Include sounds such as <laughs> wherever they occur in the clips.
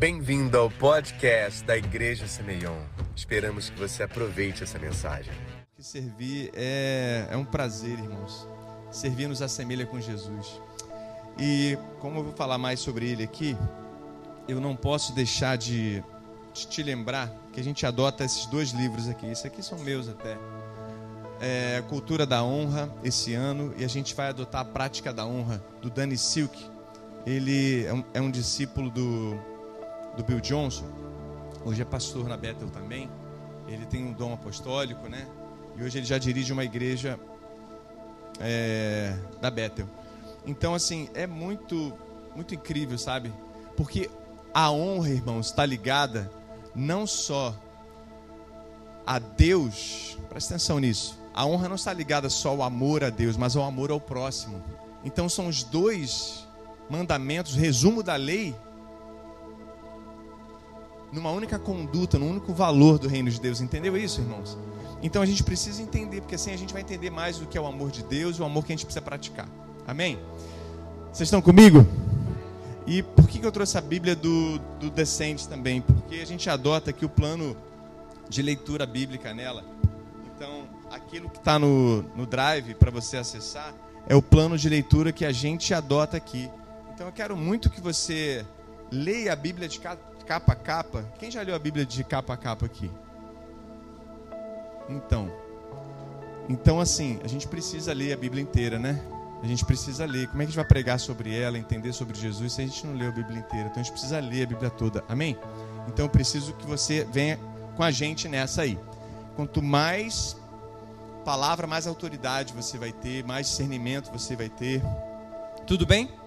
Bem-vindo ao podcast da Igreja Semeion. Esperamos que você aproveite essa mensagem. Que servir é, é um prazer, irmãos. Servir nos assemelha com Jesus. E como eu vou falar mais sobre ele aqui, eu não posso deixar de, de te lembrar que a gente adota esses dois livros aqui. Esses aqui são meus até. É, Cultura da Honra esse ano e a gente vai adotar a Prática da Honra do Danny Silk. Ele é um, é um discípulo do, do Bill Johnson. Hoje é pastor na Bethel também. Ele tem um dom apostólico, né? E hoje ele já dirige uma igreja é, da Bethel. Então, assim, é muito, muito incrível, sabe? Porque a honra, irmãos, está ligada não só a Deus, presta atenção nisso. A honra não está ligada só ao amor a Deus, mas ao amor ao próximo. Então, são os dois mandamentos, resumo da lei, numa única conduta, num único valor do reino de Deus. Entendeu isso, irmãos? Então a gente precisa entender, porque assim a gente vai entender mais do que é o amor de Deus e o amor que a gente precisa praticar. Amém? Vocês estão comigo? E por que, eu trouxe a Bíblia do, do também? Porque a gente adota aqui o plano de leitura bíblica nela. Então, aquilo que está no, no Drive para você acessar é o plano de leitura que a gente adota aqui. Então, eu quero muito que você leia a Bíblia de capa a capa. Quem já leu a Bíblia de capa a capa aqui? Então, então assim, a gente precisa ler a Bíblia inteira, né? A gente precisa ler. Como é que a gente vai pregar sobre ela, entender sobre Jesus, se a gente não lê a Bíblia inteira? Então a gente precisa ler a Bíblia toda. Amém? Então eu preciso que você venha com a gente nessa aí. Quanto mais palavra, mais autoridade você vai ter, mais discernimento você vai ter. Tudo bem?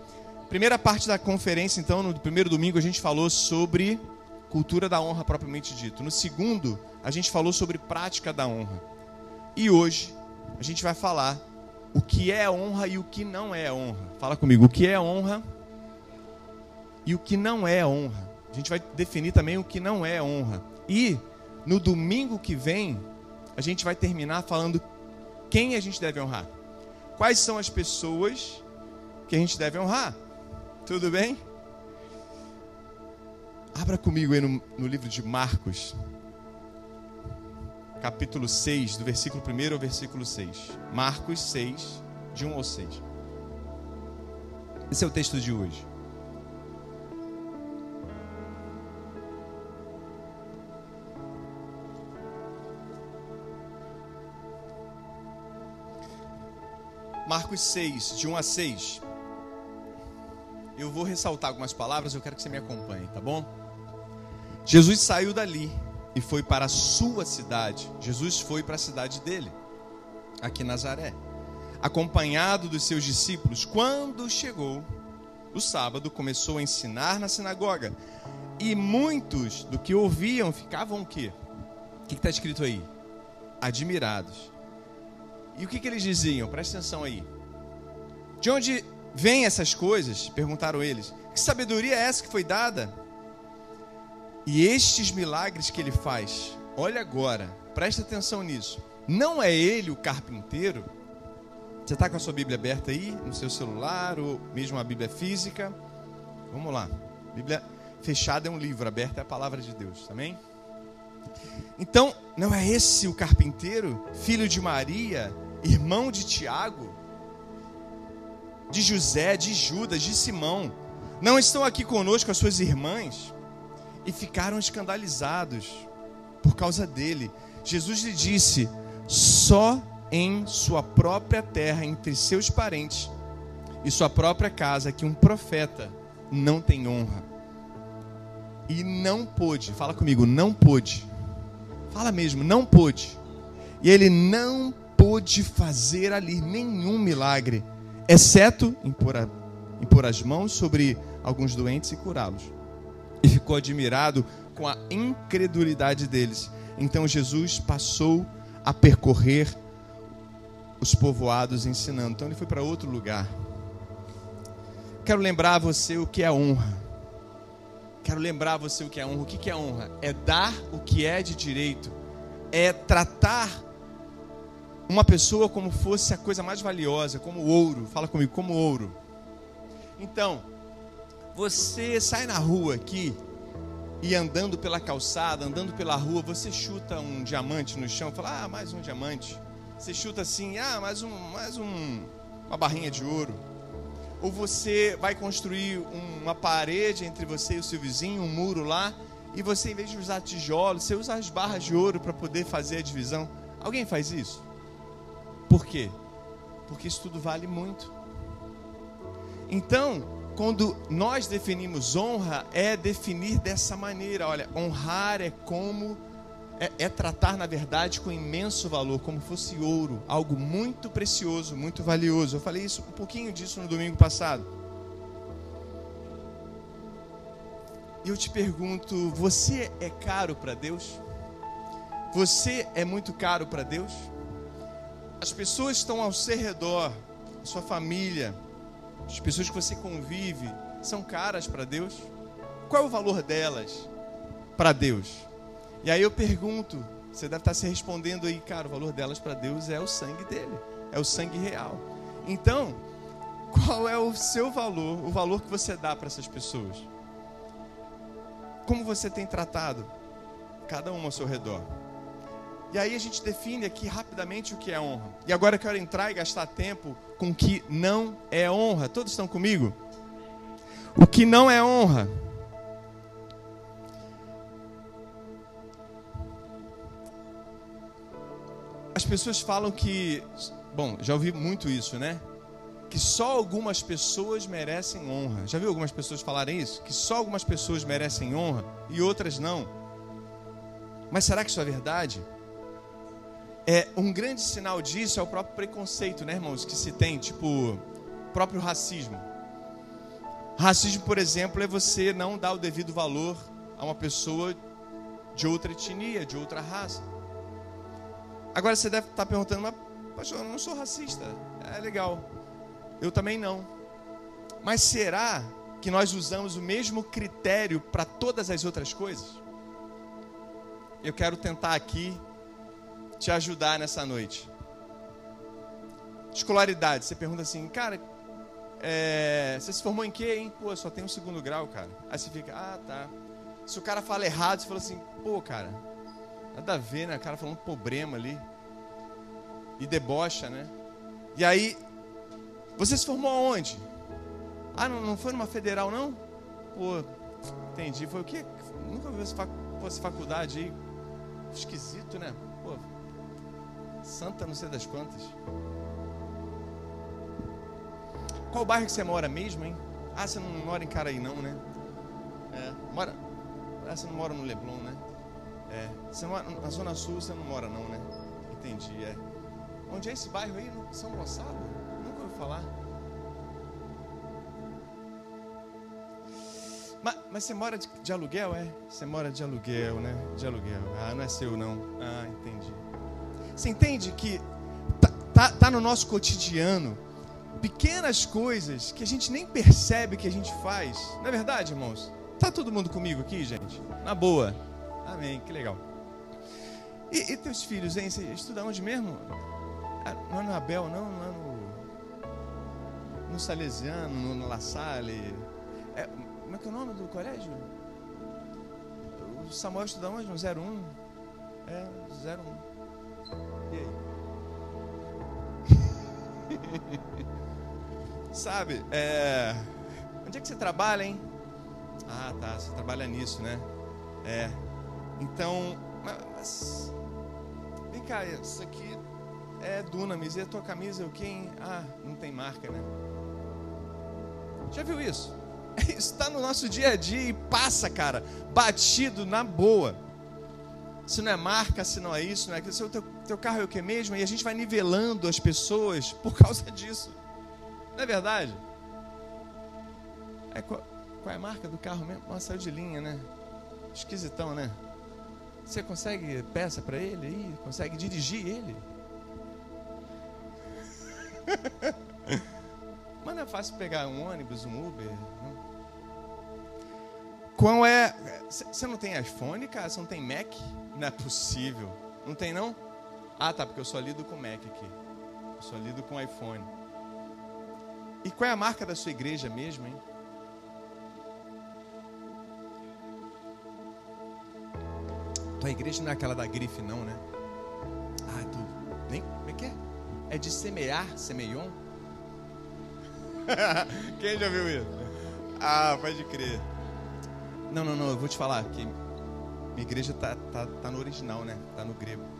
Primeira parte da conferência, então, no primeiro domingo, a gente falou sobre cultura da honra propriamente dito. No segundo, a gente falou sobre prática da honra. E hoje, a gente vai falar o que é honra e o que não é honra. Fala comigo, o que é honra e o que não é honra. A gente vai definir também o que não é honra. E no domingo que vem, a gente vai terminar falando quem a gente deve honrar. Quais são as pessoas que a gente deve honrar? Tudo bem? Abra comigo aí no, no livro de Marcos, capítulo 6, do versículo 1 ao versículo 6. Marcos 6, de 1 ao 6. Esse é o texto de hoje. Marcos 6, de 1 a 6. Eu vou ressaltar algumas palavras, eu quero que você me acompanhe, tá bom? Jesus saiu dali e foi para a sua cidade. Jesus foi para a cidade dele, aqui Nazaré, acompanhado dos seus discípulos. Quando chegou o sábado, começou a ensinar na sinagoga. E muitos do que ouviam ficavam o quê? O que está escrito aí? Admirados. E o que, que eles diziam? Presta atenção aí. De onde vêm essas coisas? Perguntaram eles. Que sabedoria é essa que foi dada? E estes milagres que ele faz, olha agora, presta atenção nisso. Não é ele o carpinteiro? Você está com a sua Bíblia aberta aí, no seu celular, ou mesmo a Bíblia física? Vamos lá. Bíblia fechada é um livro, aberta é a palavra de Deus, também? Então, não é esse o carpinteiro, filho de Maria, irmão de Tiago? De José, de Judas, de Simão, não estão aqui conosco as suas irmãs? E ficaram escandalizados por causa dele. Jesus lhe disse: só em sua própria terra, entre seus parentes e sua própria casa, que um profeta não tem honra. E não pôde, fala comigo, não pôde. Fala mesmo, não pôde. E ele não pôde fazer ali nenhum milagre exceto impor, a, impor as mãos sobre alguns doentes e curá-los. E ficou admirado com a incredulidade deles. Então Jesus passou a percorrer os povoados ensinando. Então ele foi para outro lugar. Quero lembrar a você o que é honra. Quero lembrar a você o que é honra. O que é honra? É dar o que é de direito. É tratar uma pessoa como fosse a coisa mais valiosa, como ouro. Fala comigo, como ouro. Então, você sai na rua aqui e andando pela calçada, andando pela rua, você chuta um diamante no chão, fala: "Ah, mais um diamante". Você chuta assim: "Ah, mais um, mais um, uma barrinha de ouro". Ou você vai construir uma parede entre você e o seu vizinho, um muro lá, e você em vez de usar tijolos, você usa as barras de ouro para poder fazer a divisão. Alguém faz isso? Por quê? Porque isso tudo vale muito. Então, quando nós definimos honra, é definir dessa maneira. Olha, honrar é como é, é, tratar, na verdade, com imenso valor, como fosse ouro, algo muito precioso, muito valioso. Eu falei isso um pouquinho disso no domingo passado. E eu te pergunto: você é caro para Deus? Você é muito caro para Deus? As pessoas estão ao seu redor, sua família, as pessoas que você convive, são caras para Deus? Qual é o valor delas para Deus? E aí eu pergunto, você deve estar se respondendo aí, cara, o valor delas para Deus é o sangue dele, é o sangue real. Então, qual é o seu valor, o valor que você dá para essas pessoas? Como você tem tratado cada uma ao seu redor? E aí a gente define aqui rapidamente o que é honra. E agora eu quero entrar e gastar tempo com o que não é honra. Todos estão comigo? O que não é honra. As pessoas falam que, bom, já ouvi muito isso, né? Que só algumas pessoas merecem honra. Já viu algumas pessoas falarem isso? Que só algumas pessoas merecem honra e outras não. Mas será que isso é verdade? É, um grande sinal disso é o próprio preconceito, né, irmãos? Que se tem, tipo, próprio racismo. Racismo, por exemplo, é você não dar o devido valor a uma pessoa de outra etnia, de outra raça. Agora você deve estar perguntando, mas pastor, eu não sou racista. É legal. Eu também não. Mas será que nós usamos o mesmo critério para todas as outras coisas? Eu quero tentar aqui te ajudar nessa noite. Escolaridade, você pergunta assim, cara, é, você se formou em quê, hein? Pô, só tem um segundo grau, cara. Aí você fica, ah, tá. Se o cara fala errado, você fala assim, pô, cara, nada a ver, né? O cara falando problema ali. E debocha, né? E aí, você se formou aonde? Ah, não, não foi numa federal, não? Pô, entendi. Foi o quê? Nunca vi essa faculdade aí. Esquisito, né? Santa não sei das quantas. Qual bairro que você mora mesmo, hein? Ah, você não mora em Caraí não, né? É, mora... Ah, você não mora no Leblon, né? É, você mora na Zona Sul, você não mora não, né? Entendi, é. Onde é esse bairro aí? São Gonçalo? Nunca ouvi falar. Mas, mas, você mora de, de, aluguel, é? Você mora de aluguel, né? De aluguel. Ah, não é seu não. Ah, entendi. Você entende que tá, tá, tá no nosso cotidiano pequenas coisas que a gente nem percebe que a gente faz. Não é verdade, irmãos? Tá todo mundo comigo aqui, gente? Na boa. Amém, que legal. E, e teus filhos, hein? Você estuda onde mesmo? Ah, não é no Abel, não? Não é no. No Salesiano, no, no La Salle. É, como é que é o nome do colégio? O Samuel estuda onde? No 01? É, 01. E aí? <laughs> Sabe, é... onde é que você trabalha, hein? Ah, tá, você trabalha nisso, né? É. Então, mas... Vem cá, isso aqui é Dunamis. E a tua camisa é o quê, hein? Ah, não tem marca, né? Já viu isso? <laughs> Está no nosso dia a dia e passa, cara, batido na boa se não é marca, se não é isso, não é aquilo. Se o teu, teu carro é o que mesmo? E a gente vai nivelando as pessoas por causa disso. Não é verdade? É, qual, qual, é a marca do carro mesmo? Nossa, saiu de linha, né? Esquisitão, né? Você consegue peça para ele aí? Consegue dirigir ele? <laughs> Mas não é fácil pegar um ônibus, um Uber. Não? Qual é. Você não tem iPhone, cara? Você não tem Mac? Não é possível. Não tem não? Ah, tá, porque eu só lido com Mac aqui. Eu só lido com iPhone. E qual é a marca da sua igreja mesmo, hein? Tua igreja não é aquela da grife, não, né? Ah, tu. Nem. Como é que é? É de semear, semeion? <laughs> Quem já viu isso? Ah, pode crer. Não, não, não, eu vou te falar que minha igreja tá, tá, tá no original, né? Tá no grego.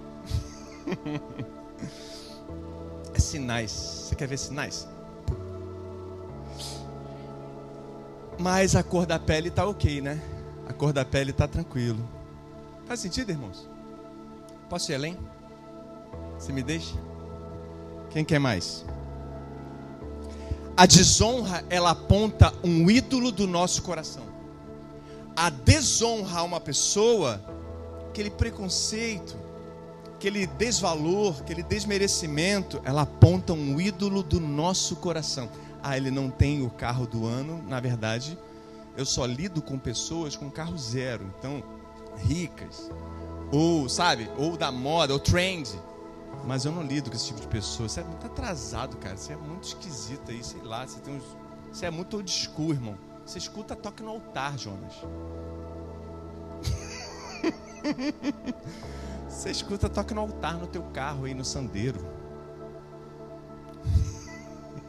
<laughs> é sinais. Você quer ver sinais? Mas a cor da pele tá ok, né? A cor da pele tá tranquilo. Faz sentido, irmãos? Posso ir além? Você me deixa? Quem quer mais? A desonra, ela aponta um ídolo do nosso coração. A desonra a uma pessoa, aquele preconceito, aquele desvalor, aquele desmerecimento, ela aponta um ídolo do nosso coração. Ah, ele não tem o carro do ano. Na verdade, eu só lido com pessoas com carro zero. Então, ricas, ou, sabe, ou da moda, ou trend. Mas eu não lido com esse tipo de pessoa. Você é muito atrasado, cara. Você é muito esquisito aí, sei lá. Você, tem uns... você é muito old school, irmão. Você escuta toque no altar, Jonas. <laughs> Você escuta toque no altar no teu carro aí no sandeiro.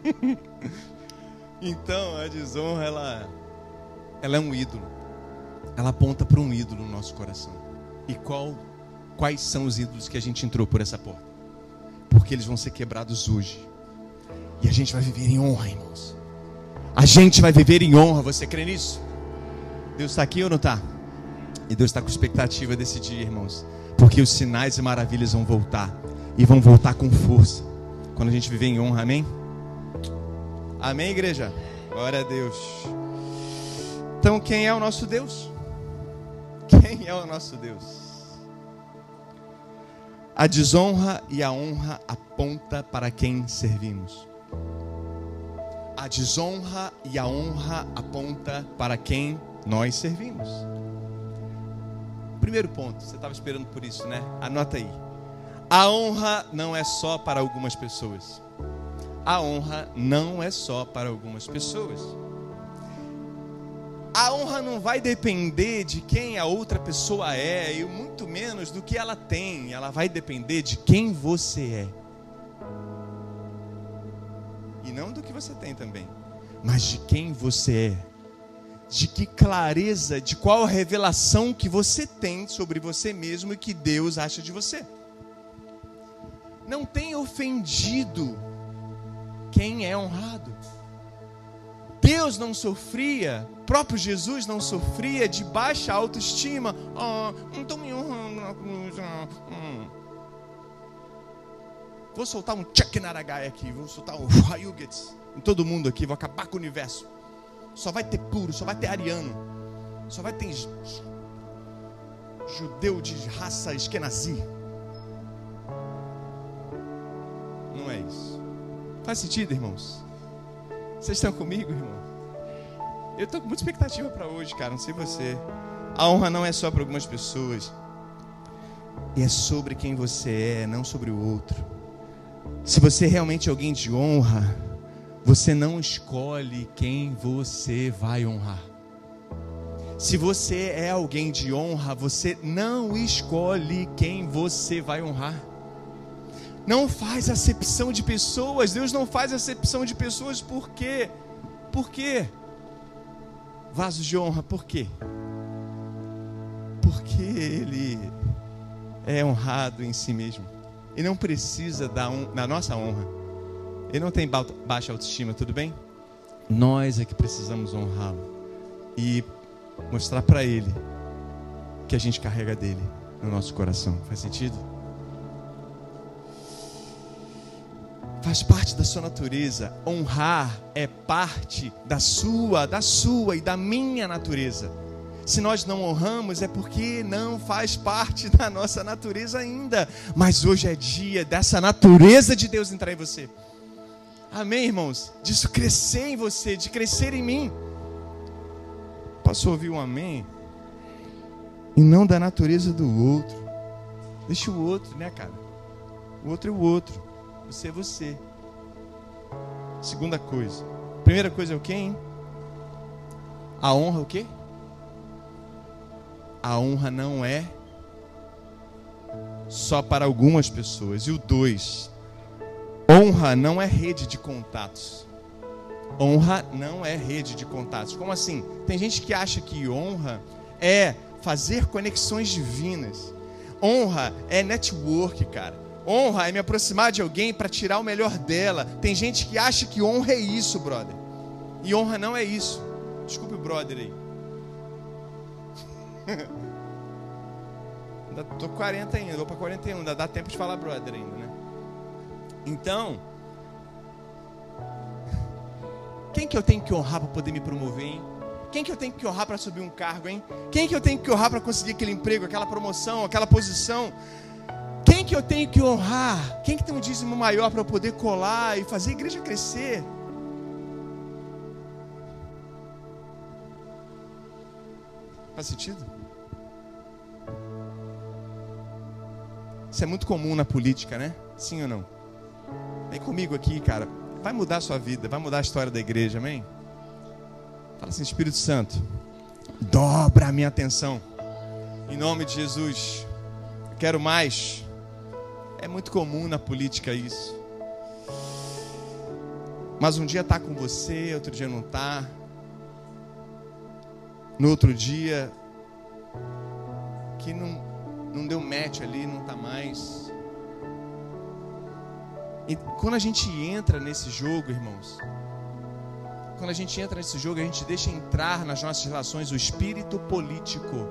<laughs> então, a desonra, ela, ela é um ídolo. Ela aponta para um ídolo no nosso coração. E qual, quais são os ídolos que a gente entrou por essa porta? Porque eles vão ser quebrados hoje. E a gente vai viver em honra, irmãos. A gente vai viver em honra. Você crê nisso? Deus está aqui ou não está? E Deus está com expectativa desse dia, irmãos. Porque os sinais e maravilhas vão voltar. E vão voltar com força. Quando a gente viver em honra, amém? Amém, igreja? Glória a Deus. Então, quem é o nosso Deus? Quem é o nosso Deus? A desonra e a honra aponta para quem servimos. A desonra e a honra aponta para quem nós servimos. Primeiro ponto, você estava esperando por isso, né? Anota aí. A honra não é só para algumas pessoas a honra não é só para algumas pessoas. A honra não vai depender de quem a outra pessoa é, e muito menos do que ela tem, ela vai depender de quem você é. E não do que você tem também, mas de quem você é. De que clareza, de qual revelação que você tem sobre você mesmo e que Deus acha de você. Não tem ofendido quem é honrado. Deus não sofria, próprio Jesus não sofria de baixa autoestima. Oh, estou me honrando na cruz. hum. Vou soltar um check na Aragai aqui, vou soltar um Hayugets em todo mundo aqui, vou acabar com o universo. Só vai ter puro, só vai ter ariano, só vai ter judeu de raça eskenazi. Não é isso. Faz sentido, irmãos? Vocês estão comigo, irmão? Eu estou com muita expectativa para hoje, cara. Não sei você. A honra não é só para algumas pessoas. E é sobre quem você é, não sobre o outro. Se você é realmente é alguém de honra, você não escolhe quem você vai honrar. Se você é alguém de honra, você não escolhe quem você vai honrar. Não faz acepção de pessoas. Deus não faz acepção de pessoas por quê? Por quê? Vasos de honra, por quê? Porque ele é honrado em si mesmo. E não precisa da, da nossa honra. Ele não tem baixa autoestima, tudo bem? Nós é que precisamos honrá-lo e mostrar para ele que a gente carrega dele no nosso coração. Faz sentido? faz parte da sua natureza. Honrar é parte da sua, da sua e da minha natureza. Se nós não honramos é porque não faz parte da nossa natureza ainda. Mas hoje é dia dessa natureza de Deus entrar em você. Amém, irmãos? Disso crescer em você, de crescer em mim. Posso ouvir um amém? E não da natureza do outro. Deixa o outro, né, cara? O outro é o outro. Você é você. Segunda coisa. Primeira coisa é o quê, hein? A honra é o quê? A honra não é só para algumas pessoas. E o dois, honra não é rede de contatos. Honra não é rede de contatos. Como assim? Tem gente que acha que honra é fazer conexões divinas. Honra é network, cara. Honra é me aproximar de alguém para tirar o melhor dela. Tem gente que acha que honra é isso, brother. E honra não é isso. Desculpe brother aí. <laughs> ainda tô 40 ainda, vou para 41, ainda dá tempo de falar brother ainda, né? Então, quem que eu tenho que honrar para poder me promover, hein? Quem que eu tenho que honrar para subir um cargo, hein? Quem que eu tenho que honrar para conseguir aquele emprego, aquela promoção, aquela posição? Quem que eu tenho que honrar? Quem que tem um dízimo maior para eu poder colar e fazer a igreja crescer? Faz sentido? Isso é muito comum na política, né? Sim ou não? Vem comigo aqui, cara. Vai mudar a sua vida, vai mudar a história da igreja, amém? Fala assim, Espírito Santo, dobra a minha atenção. Em nome de Jesus. Quero mais. É muito comum na política isso. Mas um dia está com você, outro dia não está. No outro dia, que não, não deu match ali, não está mais. E quando a gente entra nesse jogo, irmãos, quando a gente entra nesse jogo, a gente deixa entrar nas nossas relações o espírito político.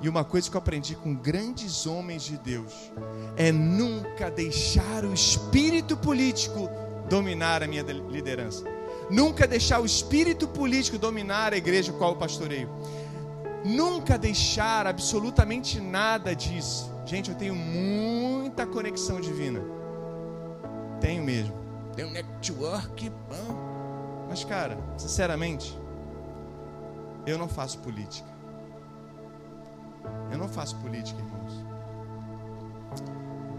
E uma coisa que eu aprendi com grandes homens de Deus é nunca deixar o espírito político dominar a minha liderança. Nunca deixar o espírito político dominar a igreja qual eu pastoreio. Nunca deixar absolutamente nada disso. Gente, eu tenho muita conexão divina. Tenho mesmo. Tenho um network bom. Mas, cara, sinceramente, eu não faço política. Eu não faço política, irmãos.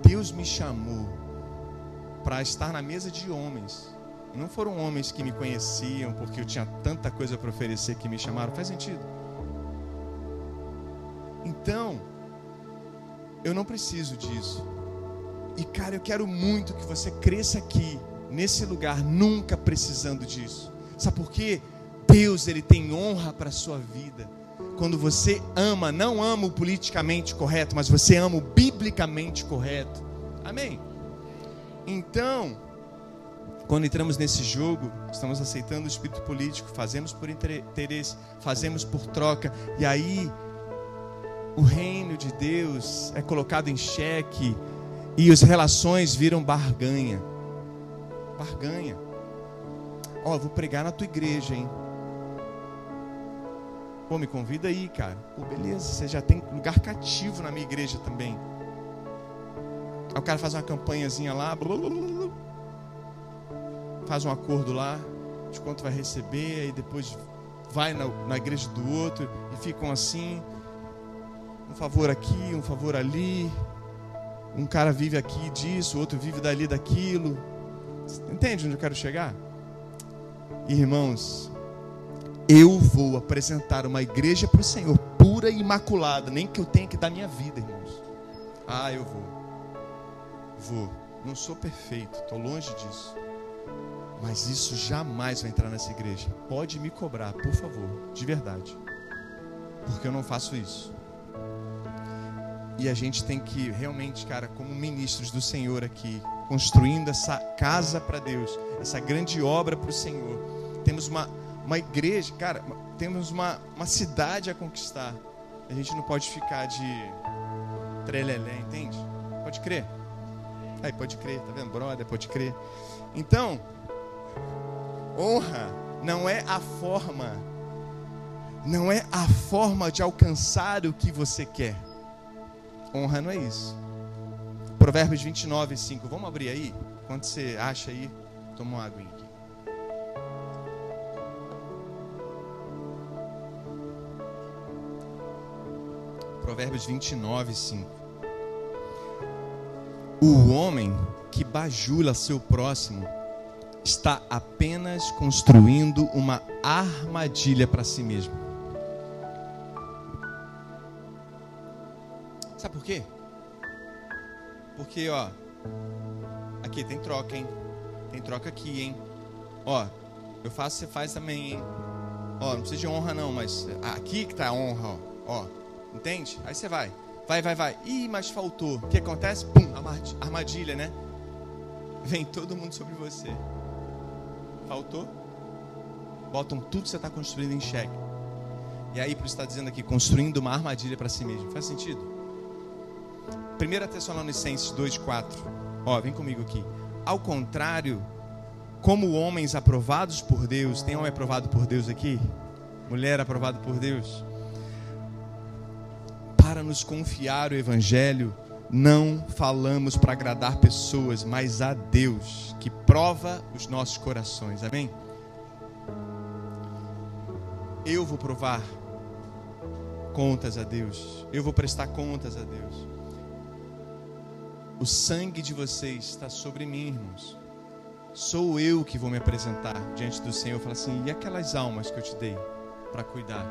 Deus me chamou para estar na mesa de homens. E não foram homens que me conheciam porque eu tinha tanta coisa para oferecer que me chamaram. Faz sentido? Então, eu não preciso disso. E cara, eu quero muito que você cresça aqui, nesse lugar, nunca precisando disso. Sabe por quê? Deus, ele tem honra para a sua vida. Quando você ama, não ama o politicamente correto, mas você ama o biblicamente correto. Amém? Então, quando entramos nesse jogo, estamos aceitando o espírito político, fazemos por interesse, fazemos por troca, e aí o reino de Deus é colocado em xeque e as relações viram barganha. Barganha. Ó, oh, vou pregar na tua igreja, hein? Pô, me convida aí, cara. Pô, beleza, você já tem lugar cativo na minha igreja também. Aí o cara faz uma campanhazinha lá, faz um acordo lá, de quanto vai receber, aí depois vai na, na igreja do outro e ficam assim um favor aqui, um favor ali. Um cara vive aqui disso, o outro vive dali daquilo. Entende onde eu quero chegar? Irmãos, eu vou apresentar uma igreja para o Senhor pura e imaculada, nem que eu tenha que dar minha vida, irmãos. Ah, eu vou. Vou. Não sou perfeito, estou longe disso. Mas isso jamais vai entrar nessa igreja. Pode me cobrar, por favor, de verdade. Porque eu não faço isso. E a gente tem que realmente, cara, como ministros do Senhor aqui, construindo essa casa para Deus, essa grande obra para o Senhor. Temos uma, uma igreja, cara, temos uma, uma cidade a conquistar. A gente não pode ficar de trelelé, entende? Pode crer. Aí, pode crer, tá vendo? Brother, pode crer. Então, honra não é a forma, não é a forma de alcançar o que você quer. Honra não é isso. Provérbios 29, 5. Vamos abrir aí? Quando você acha aí, toma uma aguinha aqui. Provérbios 29, 5. O homem que bajula seu próximo está apenas construindo uma armadilha para si mesmo. Sabe por quê? Porque, ó, aqui tem troca, hein? Tem troca aqui, hein? Ó, eu faço, você faz também, hein? Ó, não precisa de honra não, mas aqui que tá a honra, ó. ó entende? Aí você vai. Vai, vai, vai. Ih, mas faltou. O que acontece? Pum, armadilha, né? Vem todo mundo sobre você. Faltou? Botam tudo que você está construindo em xeque. E aí, por isso está dizendo aqui, construindo uma armadilha para si mesmo. Faz sentido? 1 Tessalonicenses 2,4. Ó, vem comigo aqui. Ao contrário, como homens aprovados por Deus, tem homem aprovado por Deus aqui? Mulher aprovado por Deus? Para nos confiar o Evangelho, não falamos para agradar pessoas, mas a Deus, que prova os nossos corações. Amém? Eu vou provar contas a Deus. Eu vou prestar contas a Deus. O sangue de vocês está sobre mim, irmãos. Sou eu que vou me apresentar diante do Senhor. Falar assim: e aquelas almas que eu te dei para cuidar?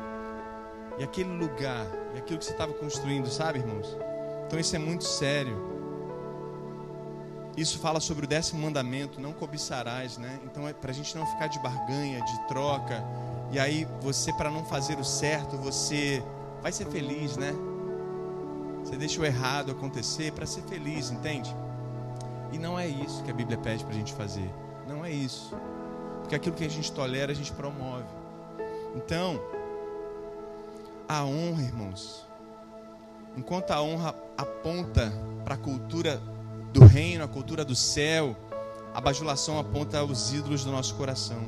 E aquele lugar, e aquilo que você estava construindo, sabe, irmãos? Então isso é muito sério. Isso fala sobre o décimo mandamento: não cobiçarás, né? Então é para a gente não ficar de barganha, de troca. E aí você, para não fazer o certo, você vai ser feliz, né? Você deixa o errado acontecer para ser feliz, entende? E não é isso que a Bíblia pede para a gente fazer. Não é isso. Porque aquilo que a gente tolera, a gente promove. Então, a honra, irmãos, enquanto a honra aponta para a cultura do reino, a cultura do céu, a bajulação aponta aos ídolos do nosso coração.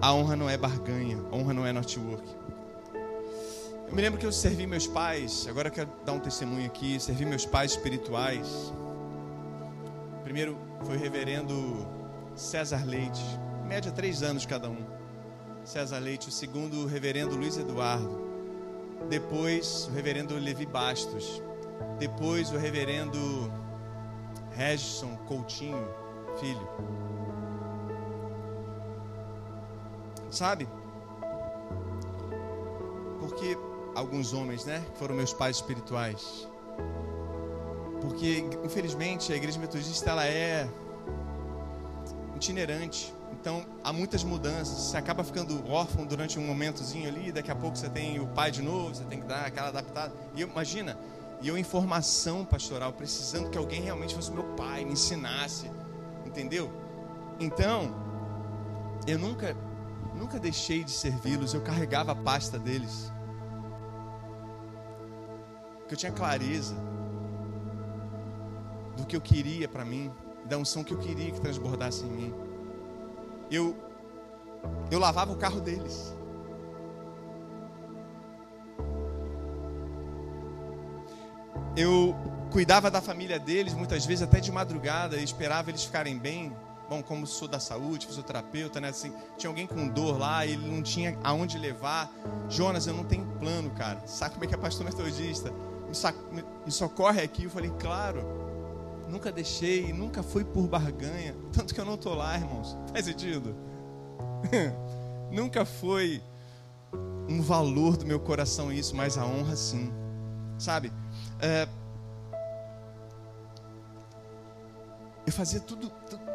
A honra não é barganha, a honra não é network. Eu me lembro que eu servi meus pais, agora eu quero dar um testemunho aqui, servi meus pais espirituais. Primeiro foi o reverendo César Leite, em média três anos cada um. César Leite, o segundo o reverendo Luiz Eduardo. Depois o reverendo Levi Bastos. Depois o reverendo Regison Coutinho, filho. Sabe? Porque alguns homens, né, que foram meus pais espirituais. Porque infelizmente a igreja metodista ela é itinerante. Então há muitas mudanças. Você acaba ficando órfão durante um momentozinho ali, daqui a pouco você tem o pai de novo, você tem que dar aquela adaptada. E eu, imagina, e eu em formação pastoral, precisando que alguém realmente fosse meu pai, me ensinasse, entendeu? Então, eu nunca nunca deixei de servi-los, eu carregava a pasta deles que eu tinha clareza do que eu queria para mim, da unção que eu queria que transbordasse em mim. Eu eu lavava o carro deles. Eu cuidava da família deles, muitas vezes até de madrugada, e esperava eles ficarem bem. Bom, como sou da saúde, fisioterapeuta, né? Assim, tinha alguém com dor lá, ele não tinha aonde levar. Jonas, eu não tenho plano, cara. Sabe como é que é pastor metodista? Me socorre aqui. Eu falei, claro, nunca deixei, nunca fui por barganha. Tanto que eu não estou lá, irmãos. <laughs> Faz sentido? <laughs> nunca foi um valor do meu coração isso, mas a honra sim. Sabe? É, eu fazia tudo, tudo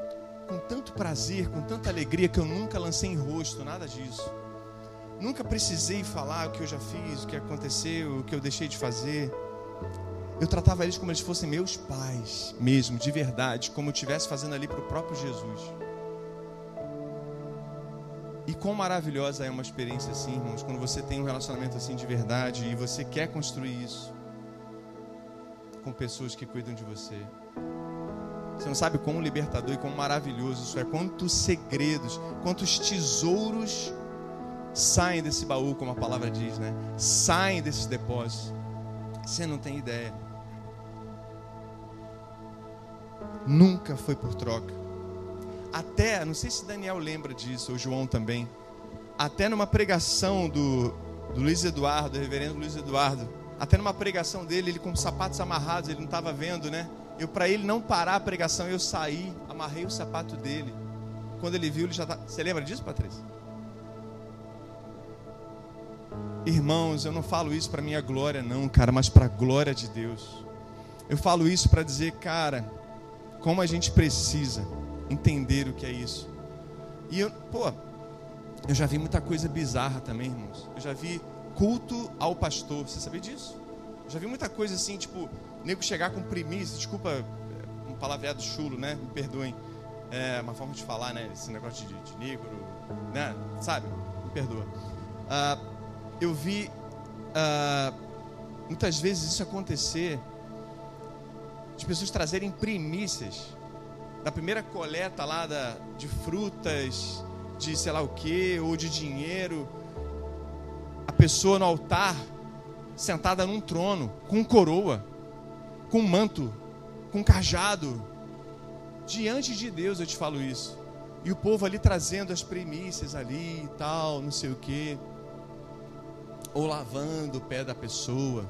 com tanto prazer, com tanta alegria que eu nunca lancei em rosto, nada disso. Nunca precisei falar o que eu já fiz, o que aconteceu, o que eu deixei de fazer. Eu tratava eles como eles fossem meus pais, mesmo, de verdade, como eu estivesse fazendo ali para o próprio Jesus. E quão maravilhosa é uma experiência assim, irmãos, quando você tem um relacionamento assim de verdade e você quer construir isso com pessoas que cuidam de você. Você não sabe quão libertador e quão maravilhoso isso é. Quantos segredos, quantos tesouros saem desse baú, como a palavra diz, né? Saem desses depósitos. Você não tem ideia. Nunca foi por troca. Até, não sei se Daniel lembra disso, ou João também. Até numa pregação do, do Luiz Eduardo, do reverendo Luiz Eduardo. Até numa pregação dele, ele com os sapatos amarrados, ele não estava vendo, né? Eu, para ele não parar a pregação, eu saí, amarrei o sapato dele. Quando ele viu, ele já tá. Você lembra disso, Patrícia? Irmãos, eu não falo isso para minha glória, não, cara, mas para a glória de Deus. Eu falo isso para dizer, cara, como a gente precisa entender o que é isso. E eu, pô, eu já vi muita coisa bizarra também, irmãos. Eu já vi culto ao pastor. Você sabia disso? Eu já vi muita coisa assim, tipo, nego chegar com primícia, desculpa, um palavreado chulo, né? Me perdoem. É uma forma de falar, né? Esse negócio de, de negro, né? Sabe? Me perdoa. Uh, eu vi uh, muitas vezes isso acontecer, de pessoas trazerem primícias da primeira coleta lá da, de frutas, de sei lá o que, ou de dinheiro, a pessoa no altar, sentada num trono, com coroa, com manto, com cajado, diante de Deus eu te falo isso. E o povo ali trazendo as primícias ali e tal, não sei o que, ou lavando o pé da pessoa.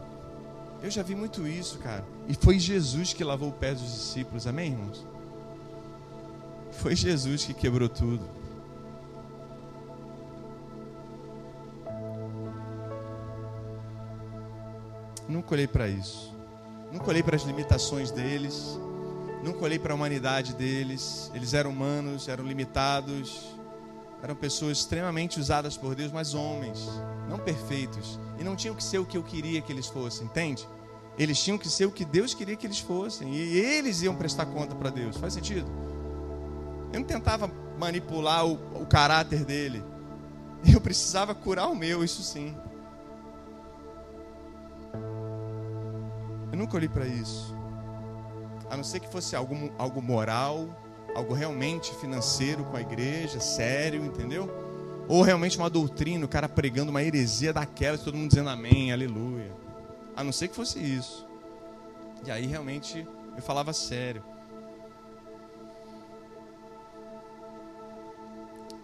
Eu já vi muito isso, cara. E foi Jesus que lavou o pé dos discípulos, amém, irmãos? Foi Jesus que quebrou tudo. Nunca olhei para isso. Nunca olhei para as limitações deles. Nunca olhei para a humanidade deles. Eles eram humanos, eram limitados. Eram pessoas extremamente usadas por Deus, mas homens, não perfeitos. E não tinham que ser o que eu queria que eles fossem, entende? Eles tinham que ser o que Deus queria que eles fossem. E eles iam prestar conta para Deus. Faz sentido? Eu não tentava manipular o, o caráter dele. Eu precisava curar o meu, isso sim. Eu nunca olhei para isso. A não ser que fosse algo, algo moral, algo realmente financeiro com a igreja, sério, entendeu? Ou realmente uma doutrina, o cara pregando uma heresia daquela, todo mundo dizendo amém, aleluia. A não ser que fosse isso. E aí realmente eu falava sério.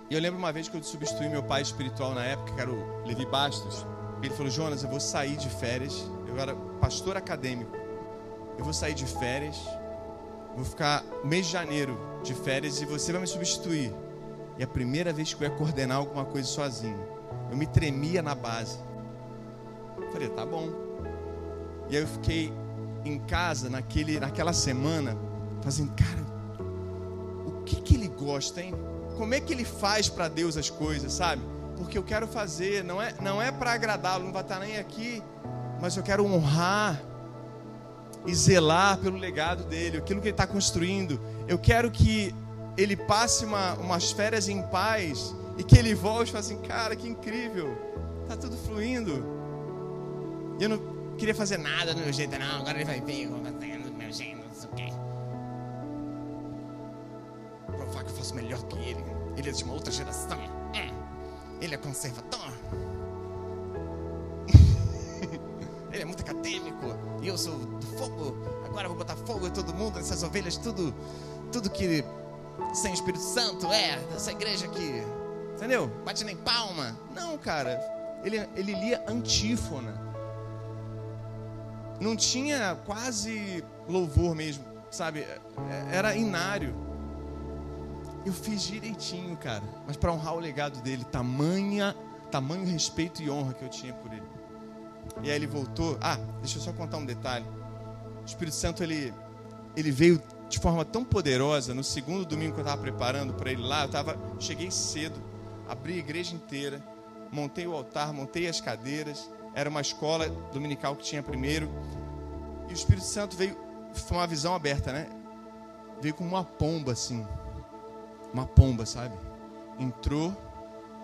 E eu lembro uma vez que eu substituí meu pai espiritual na época, que era o Levi Bastos. Ele falou: Jonas, eu vou sair de férias. Eu era pastor acadêmico. Eu vou sair de férias. Vou ficar mês de janeiro de férias e você vai me substituir. E a primeira vez que eu ia coordenar alguma coisa sozinho, eu me tremia na base. Eu falei: tá bom. E aí eu fiquei em casa naquele, naquela semana, fazendo, cara, o que que ele gosta, hein? como é que ele faz para Deus as coisas, sabe? Porque eu quero fazer, não é, não é para agradá-lo, não vai estar nem aqui, mas eu quero honrar e zelar pelo legado dele, aquilo que ele está construindo. Eu quero que ele passe uma, umas férias em paz e que ele volte e fale assim, cara, que incrível, tá tudo fluindo. E eu não queria fazer nada do meu jeito, não, agora ele vai ver, eu vou fazer do meu jeito, não sei o quê provar que eu faço melhor que ele. Ele é de uma outra geração. Hum. Ele é conservador. <laughs> ele é muito acadêmico. E eu sou fogo. Agora vou botar fogo em todo mundo, nessas ovelhas, tudo, tudo que sem Espírito Santo é, dessa igreja aqui. Entendeu? Bate nem palma. Não, cara. Ele, ele lia antífona. Não tinha quase louvor mesmo, sabe? Era inário. Eu fiz direitinho, cara. Mas para honrar o legado dele, tamanha, tamanho respeito e honra que eu tinha por ele. E aí ele voltou. Ah, deixa eu só contar um detalhe. O Espírito Santo ele ele veio de forma tão poderosa no segundo domingo que eu estava preparando para ele lá. Eu tava, cheguei cedo, abri a igreja inteira, montei o altar, montei as cadeiras. Era uma escola dominical que tinha primeiro. E o Espírito Santo veio, foi uma visão aberta, né? Veio com uma pomba assim uma pomba, sabe? Entrou,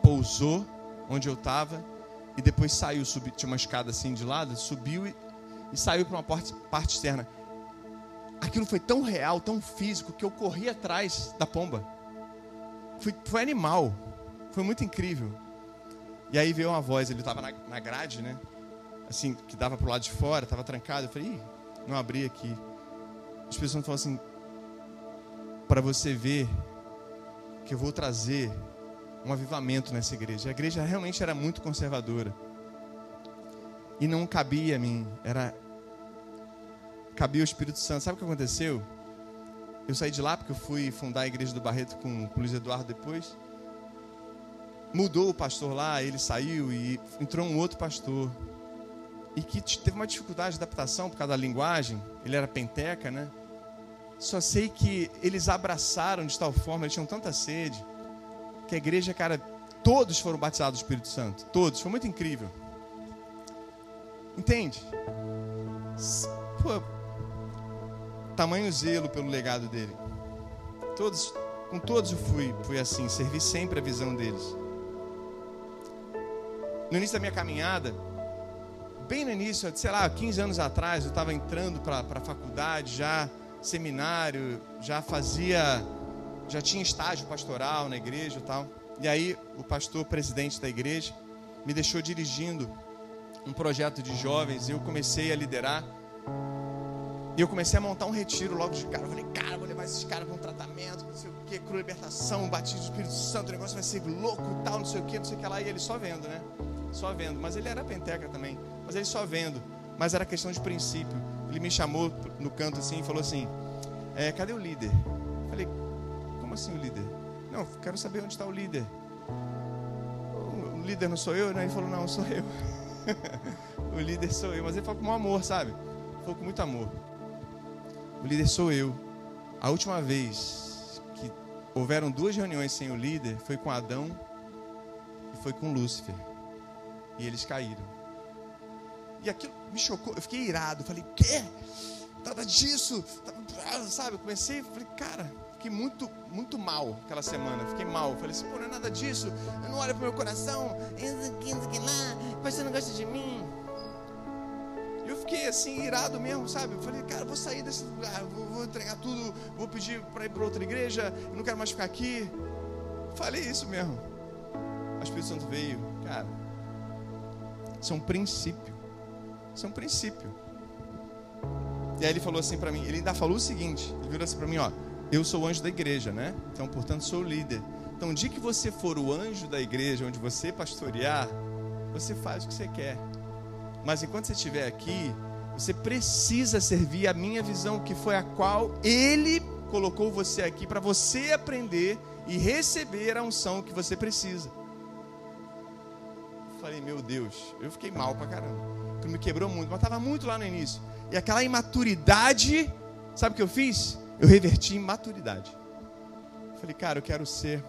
pousou onde eu estava e depois saiu, subiu, tinha uma escada assim de lado, subiu e, e saiu para uma parte, parte externa. Aquilo foi tão real, tão físico, que eu corri atrás da pomba. Foi, foi animal, foi muito incrível. E aí veio uma voz, ele estava na, na grade, né? Assim, que dava para o lado de fora, estava trancado. Eu falei, não abri aqui. As pessoas falam assim, para você ver que eu vou trazer um avivamento nessa igreja. A igreja realmente era muito conservadora. E não cabia a mim, era cabia o Espírito Santo. Sabe o que aconteceu? Eu saí de lá porque eu fui fundar a igreja do Barreto com o Luiz Eduardo depois. Mudou o pastor lá, ele saiu e entrou um outro pastor. e que teve uma dificuldade de adaptação por causa da linguagem. Ele era penteca, né? Só sei que eles abraçaram de tal forma, eles tinham tanta sede, que a igreja, cara, todos foram batizados do Espírito Santo. Todos. Foi muito incrível. Entende? Pô, tamanho zelo pelo legado dele. Todos, com todos eu fui, fui assim, servi sempre a visão deles. No início da minha caminhada, bem no início, sei lá, 15 anos atrás, eu estava entrando para a faculdade, já seminário, já fazia, já tinha estágio pastoral na igreja e tal. E aí o pastor presidente da igreja me deixou dirigindo um projeto de jovens eu comecei a liderar. E eu comecei a montar um retiro logo de cara. Eu falei, cara, vou levar esses caras para um tratamento, não sei o que, cru libertação, batismo do Espírito Santo, o negócio vai ser louco e tal, não sei o que, não sei o que lá. E ele só vendo, né? Só vendo. Mas ele era penteca também. Mas ele só vendo. Mas era questão de princípio. Ele me chamou no canto assim e falou assim: é, cadê o líder? Eu falei, como assim o líder? Não, quero saber onde está o líder. O líder não sou eu, né? Ele falou, não, sou eu. <laughs> o líder sou eu. Mas ele falou com amor, sabe? Ele falou com muito amor. O líder sou eu. A última vez que houveram duas reuniões sem o líder foi com Adão e foi com Lúcifer. E eles caíram. E aquilo me chocou. Eu fiquei irado. Falei, quê? Nada disso. Sabe? Eu comecei, falei, cara, fiquei muito, muito mal aquela semana. Fiquei mal. Falei assim, pô, não é nada disso. Eu não olho pro meu coração. Isso aqui, isso aqui lá. Você não gosta de mim. Fiquei assim, irado mesmo, sabe? Eu falei, cara, vou sair desse lugar. Vou, vou entregar tudo. Vou pedir para ir para outra igreja. Não quero mais ficar aqui. Falei isso mesmo. O Espírito Santo veio. Cara, isso é um princípio. Isso é um princípio. E aí ele falou assim para mim, ele ainda falou o seguinte, ele virou assim para mim, ó, eu sou o anjo da igreja, né? Então, portanto, sou o líder. Então, o dia que você for o anjo da igreja, onde você pastorear, você faz o que você quer. Mas enquanto você estiver aqui, você precisa servir a minha visão, que foi a qual ele colocou você aqui para você aprender e receber a unção que você precisa. Falei, meu Deus, eu fiquei mal pra caramba. Porque me quebrou muito, mas estava muito lá no início. E aquela imaturidade, sabe o que eu fiz? Eu reverti em maturidade. Falei, cara, eu quero ser,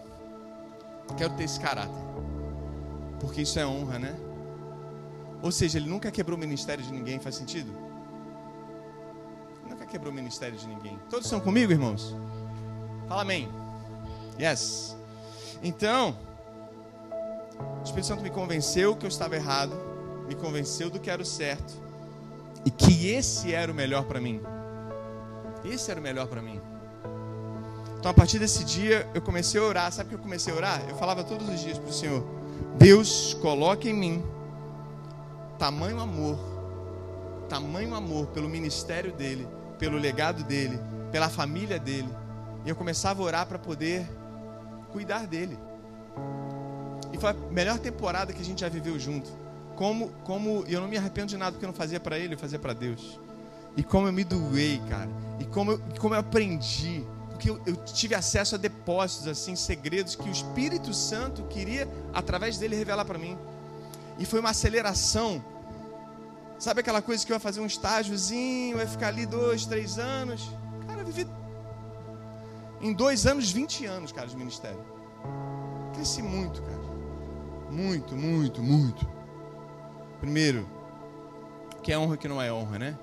quero ter esse caráter. Porque isso é honra, né? Ou seja, ele nunca quebrou o ministério de ninguém, faz sentido? Nunca quebrou o ministério de ninguém. Todos estão comigo, irmãos? Fala amém. Yes. Então, o Espírito Santo me convenceu que eu estava errado, me convenceu do que era o certo e que esse era o melhor para mim. Esse era o melhor para mim. Então, a partir desse dia, eu comecei a orar. Sabe o que eu comecei a orar? Eu falava todos os dias para o Senhor: Deus, coloque em mim tamanho amor, tamanho amor pelo ministério dele, pelo legado dele, pela família dele. E eu começava a orar para poder cuidar dele. E foi a melhor temporada que a gente já viveu junto como, como eu não me arrependo de nada porque eu não fazia para ele, eu fazia para Deus. E como eu me doei, cara. E como eu, como eu aprendi. Porque eu, eu tive acesso a depósitos, assim, segredos que o Espírito Santo queria, através dele, revelar para mim. E foi uma aceleração. Sabe aquela coisa que eu fazer um estágiozinho, ia ficar ali dois, três anos? Cara, eu vivi em dois anos, 20 anos, cara, de ministério. Cresci muito, cara. Muito, muito, muito. Primeiro, que é honra que não é honra, né?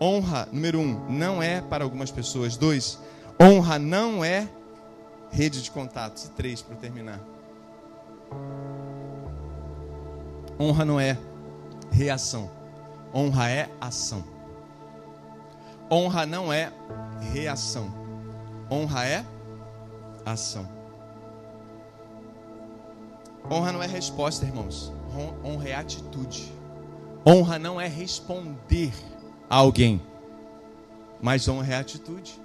Honra, número um, não é para algumas pessoas. Dois, honra não é rede de contatos. E três, para terminar. Honra não é reação. Honra é ação. Honra não é reação. Honra é ação. Honra não é resposta, irmãos. Honra é atitude. Honra não é responder a alguém, mas honra é atitude.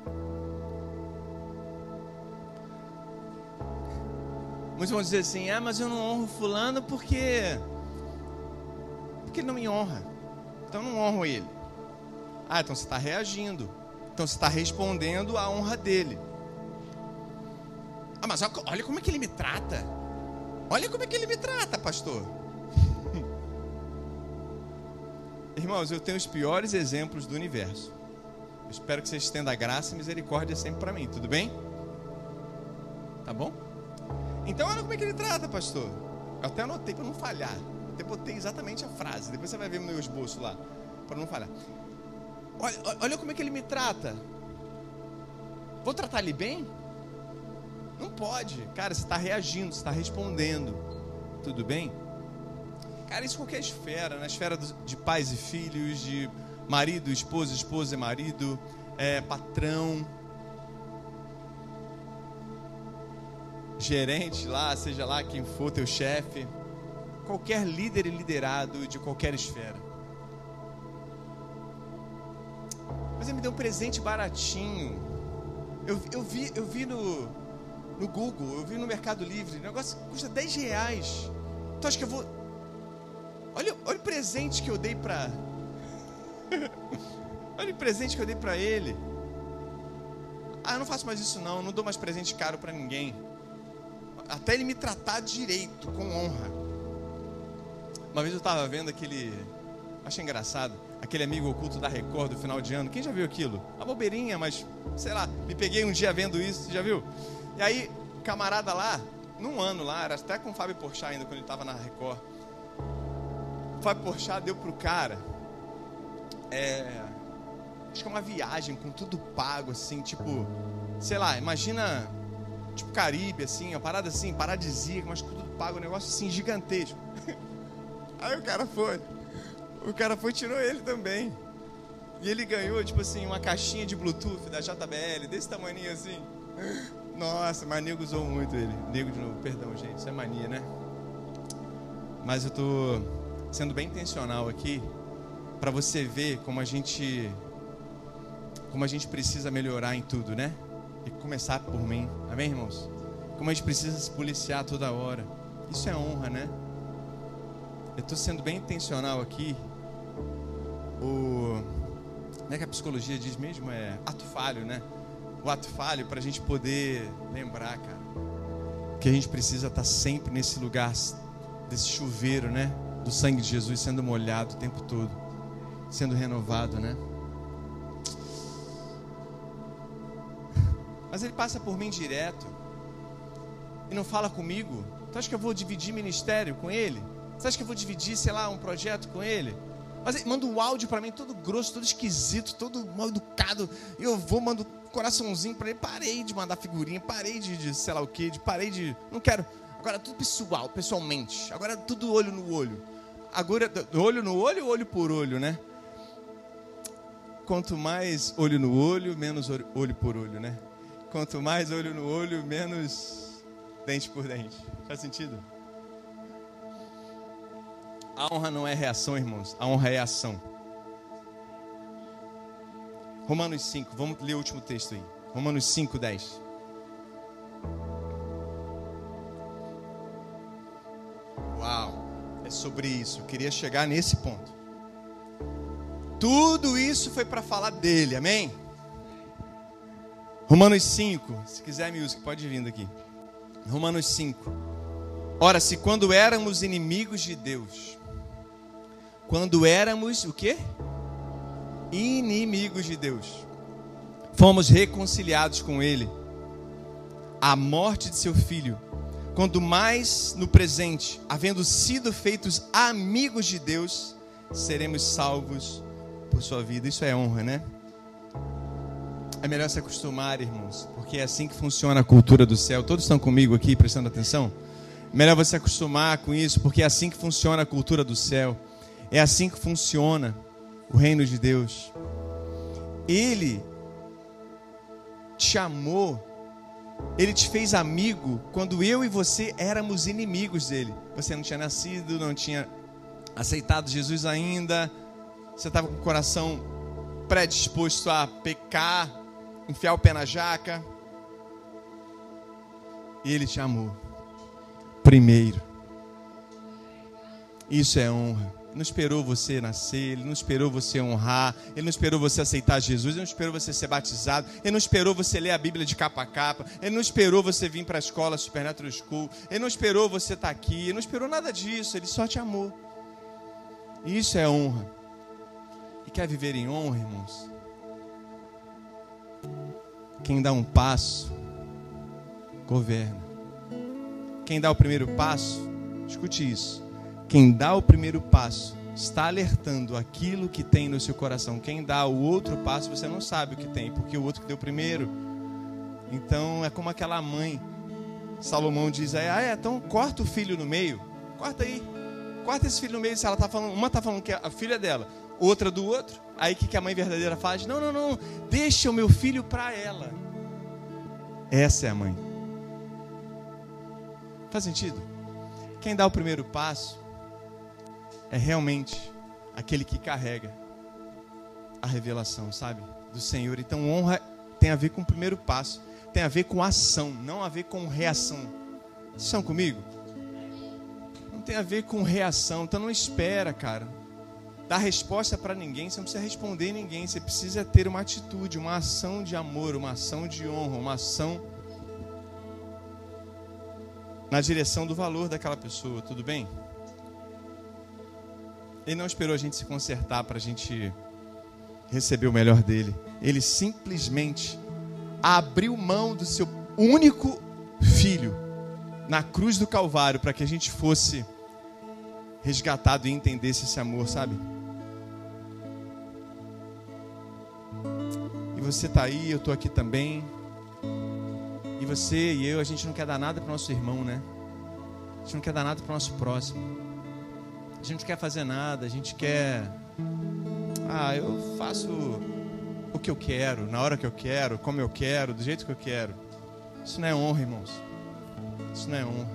Muitos vão dizer assim: ah, mas eu não honro Fulano porque. Porque ele não me honra. Então eu não honro ele. Ah, então você está reagindo. Então você está respondendo à honra dele. Ah, mas olha como é que ele me trata. Olha como é que ele me trata, pastor. <laughs> Irmãos, eu tenho os piores exemplos do universo. Eu espero que você estenda graça e misericórdia sempre para mim, tudo bem? Tá bom? Então, olha como é que ele trata, pastor. Eu até anotei para não falhar. Até botei exatamente a frase. Depois você vai ver no meu esboço lá, para não falhar. Olha, olha como é que ele me trata. Vou tratar ele bem? Não pode. Cara, você está reagindo, você está respondendo. Tudo bem? Cara, isso qualquer esfera, na esfera de pais e filhos, de marido, esposa, esposa e marido, é, patrão, gerente lá, seja lá quem for teu chefe, qualquer líder e liderado de qualquer esfera. Mas ele me deu um presente baratinho. Eu, eu, vi, eu vi no, no Google, eu vi no Mercado Livre, o negócio custa 10 reais. Então acho que eu vou. Olha, olha o presente que eu dei para. <laughs> olha o presente que eu dei para ele. Ah, eu não faço mais isso não, não dou mais presente caro para ninguém até ele me tratar direito, com honra. Uma vez eu estava vendo aquele, achei engraçado, aquele amigo oculto da Record do final de ano. Quem já viu aquilo? A bobeirinha, mas sei lá, me peguei um dia vendo isso, já viu? E aí, camarada lá, num ano lá, era até com o Fábio Porchat ainda quando ele estava na Record. O Fábio Porchat deu pro cara, é, acho que é uma viagem com tudo pago assim, tipo, sei lá, imagina tipo Caribe, assim, uma parada assim, paradisíaca, mas tudo pago, um negócio assim gigantesco. <laughs> Aí o cara foi. O cara foi e tirou ele também. E ele ganhou, tipo assim, uma caixinha de Bluetooth da JBL, desse tamanho assim. Nossa, mas nego usou muito ele. Nego de novo, perdão, gente, isso é mania, né? Mas eu tô sendo bem intencional aqui para você ver como a gente como a gente precisa melhorar em tudo, né? e começar por mim. Amém, irmãos? Como a gente precisa se policiar toda hora. Isso é honra, né? Eu estou sendo bem intencional aqui. O. Como é que a psicologia diz mesmo? É ato falho, né? O ato falho para a gente poder lembrar, cara. Que a gente precisa estar tá sempre nesse lugar, desse chuveiro, né? Do sangue de Jesus sendo molhado o tempo todo. Sendo renovado, né? Mas ele passa por mim direto e não fala comigo. Você acha que eu vou dividir ministério com ele? Você acha que eu vou dividir, sei lá, um projeto com ele? Mas ele manda um áudio para mim todo grosso, todo esquisito, todo mal educado. Eu vou, mando coraçãozinho para ele. Parei de mandar figurinha, parei de, de sei lá o que, de parei de. Não quero. Agora tudo pessoal, pessoalmente. Agora tudo olho no olho. Agora, olho no olho, olho por olho, né? Quanto mais olho no olho, menos olho por olho, né? Quanto mais olho no olho, menos dente por dente. Faz sentido? A honra não é reação, irmãos. A honra é ação. Romanos 5, vamos ler o último texto aí. Romanos 5, 10. Uau, é sobre isso. Eu queria chegar nesse ponto. Tudo isso foi para falar dele, amém? Romanos 5, se quiser music, pode vir aqui. Romanos 5. Ora, se quando éramos inimigos de Deus, quando éramos o quê? Inimigos de Deus, fomos reconciliados com Ele, a morte de seu filho, quando mais no presente, havendo sido feitos amigos de Deus, seremos salvos por sua vida. Isso é honra, né? É melhor se acostumar, irmãos, porque é assim que funciona a cultura do céu. Todos estão comigo aqui prestando atenção? Melhor você acostumar com isso, porque é assim que funciona a cultura do céu. É assim que funciona o reino de Deus. Ele te amou, ele te fez amigo quando eu e você éramos inimigos dele. Você não tinha nascido, não tinha aceitado Jesus ainda, você estava com o coração predisposto a pecar, enfiar o pé na jaca. E Ele te amou. Primeiro. Isso é honra. Ele não esperou você nascer, Ele não esperou você honrar, Ele não esperou você aceitar Jesus, Ele não esperou você ser batizado, Ele não esperou você ler a Bíblia de capa a capa, Ele não esperou você vir para a escola Supernatural School, Ele não esperou você estar tá aqui, Ele não esperou nada disso, Ele só te amou. Isso é honra. quer viver em honra, irmãos? Quem dá um passo, governa. Quem dá o primeiro passo, escute isso. Quem dá o primeiro passo está alertando aquilo que tem no seu coração. Quem dá o outro passo, você não sabe o que tem, porque o outro que deu primeiro. Então é como aquela mãe. Salomão diz aí, ah, é, então corta o filho no meio. Corta aí. Corta esse filho no meio. Se ela tá falando, uma está falando que é a filha dela, outra do outro. Aí que, que a mãe verdadeira faz? Não, não, não. Deixa o meu filho para ela. Essa é a mãe. Faz sentido? Quem dá o primeiro passo é realmente aquele que carrega a revelação, sabe? Do Senhor. Então, honra tem a ver com o primeiro passo, tem a ver com ação, não a ver com reação. Vocês estão comigo? Não tem a ver com reação. Então, não espera, cara. Dar resposta para ninguém, você não precisa responder ninguém. Você precisa ter uma atitude, uma ação de amor, uma ação de honra, uma ação na direção do valor daquela pessoa, tudo bem? Ele não esperou a gente se consertar para a gente receber o melhor dele. Ele simplesmente abriu mão do seu único filho na cruz do Calvário para que a gente fosse resgatado e entendesse esse amor, sabe? E você está aí, eu estou aqui também. E você e eu, a gente não quer dar nada para o nosso irmão, né? A gente não quer dar nada para o nosso próximo. A gente não quer fazer nada, a gente quer. Ah, eu faço o que eu quero, na hora que eu quero, como eu quero, do jeito que eu quero. Isso não é honra, irmãos. Isso não é honra.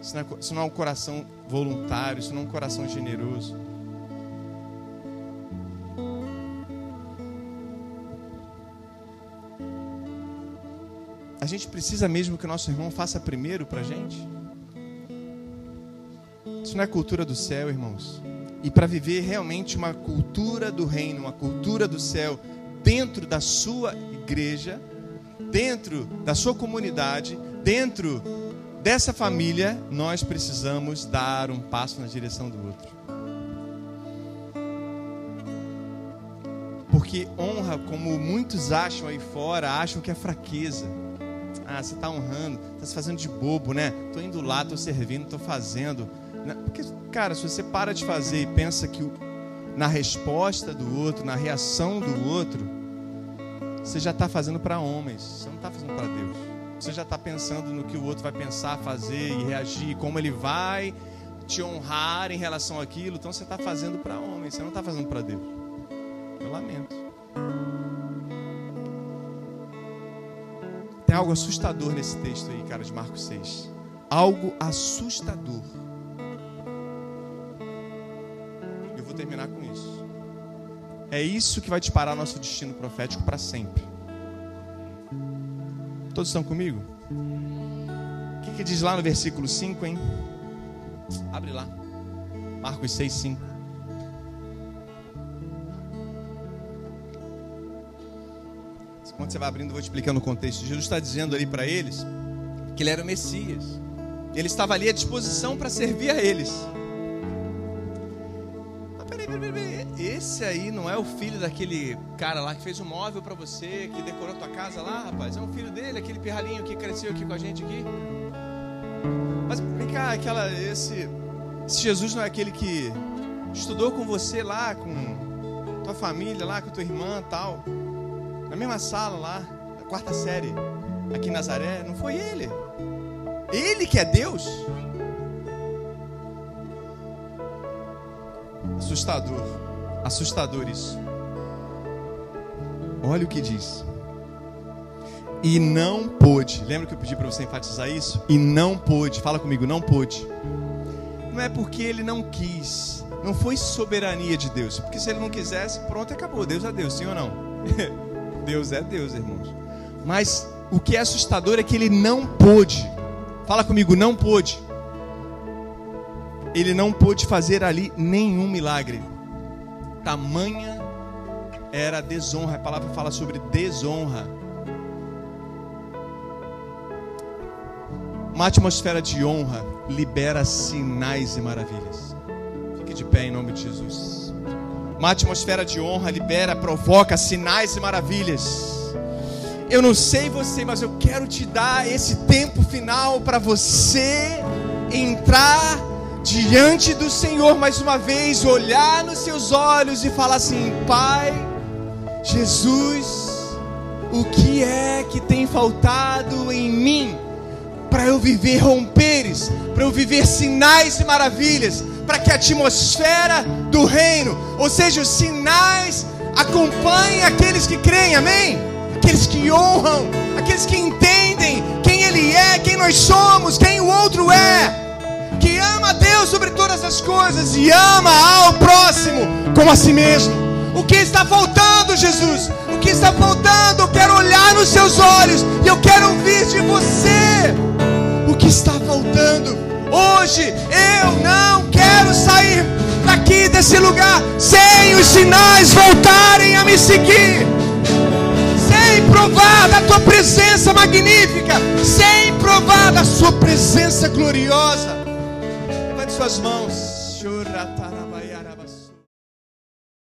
Isso não é, isso não é um coração voluntário, isso não é um coração generoso. A gente precisa mesmo que o nosso irmão faça primeiro para a gente? Isso não é cultura do céu, irmãos. E para viver realmente uma cultura do reino, uma cultura do céu dentro da sua igreja, dentro da sua comunidade, dentro dessa família, nós precisamos dar um passo na direção do outro. Porque honra, como muitos acham aí fora, acham que é fraqueza. Ah, você está honrando, está se fazendo de bobo, né? Estou indo lá, estou servindo, estou fazendo. Né? Porque, cara, se você para de fazer e pensa que na resposta do outro, na reação do outro, você já está fazendo para homens, você não está fazendo para Deus. Você já está pensando no que o outro vai pensar, fazer e reagir, como ele vai te honrar em relação àquilo. Então você está fazendo para homens, você não está fazendo para Deus. Eu lamento. Tem algo assustador nesse texto aí, cara, de Marcos 6. Algo assustador. Terminar com isso. É isso que vai disparar nosso destino profético para sempre. Todos estão comigo? O que, que, diz lá no versículo 5, hein? Abre lá. Marcos 6, 5. Quando você vai abrindo, eu vou te explicando o contexto. Jesus está dizendo ali para eles que ele era o Messias. Ele estava ali à disposição para servir a eles. Esse aí não é o filho daquele cara lá que fez o um móvel para você, que decorou tua casa lá, rapaz? É um filho dele, aquele pirralhinho que cresceu aqui com a gente aqui. Mas vem cá, aquela, esse, esse Jesus não é aquele que estudou com você lá, com tua família lá, com tua irmã tal, na mesma sala lá, na quarta série, aqui em Nazaré? Não foi ele? Ele que é Deus? Assustador. Assustador isso. Olha o que diz. E não pôde. Lembra que eu pedi para você enfatizar isso? E não pôde. Fala comigo, não pôde. Não é porque ele não quis. Não foi soberania de Deus. Porque se ele não quisesse, pronto, acabou. Deus é Deus, sim ou não? <laughs> Deus é Deus, irmãos. Mas o que é assustador é que ele não pôde. Fala comigo, não pôde. Ele não pôde fazer ali nenhum milagre tamanha era a desonra. A palavra fala sobre desonra. Uma atmosfera de honra libera sinais e maravilhas. Fique de pé em nome de Jesus. Uma atmosfera de honra libera, provoca sinais e maravilhas. Eu não sei você, mas eu quero te dar esse tempo final para você entrar diante do Senhor mais uma vez, olhar nos seus olhos e falar assim: Pai, Jesus, o que é que tem faltado em mim para eu viver romperes, para eu viver sinais e maravilhas, para que a atmosfera do reino, ou seja, os sinais, acompanhem aqueles que creem, amém? Aqueles que honram, aqueles que entendem quem Ele é, quem nós somos, quem o outro é Deus sobre todas as coisas e ama ao próximo como a si mesmo. O que está faltando, Jesus? O que está faltando? Eu quero olhar nos seus olhos e eu quero ouvir de você. O que está faltando? Hoje eu não quero sair daqui desse lugar sem os sinais voltarem a me seguir. Sem provar da tua presença magnífica, sem provar da sua presença gloriosa suas mãos.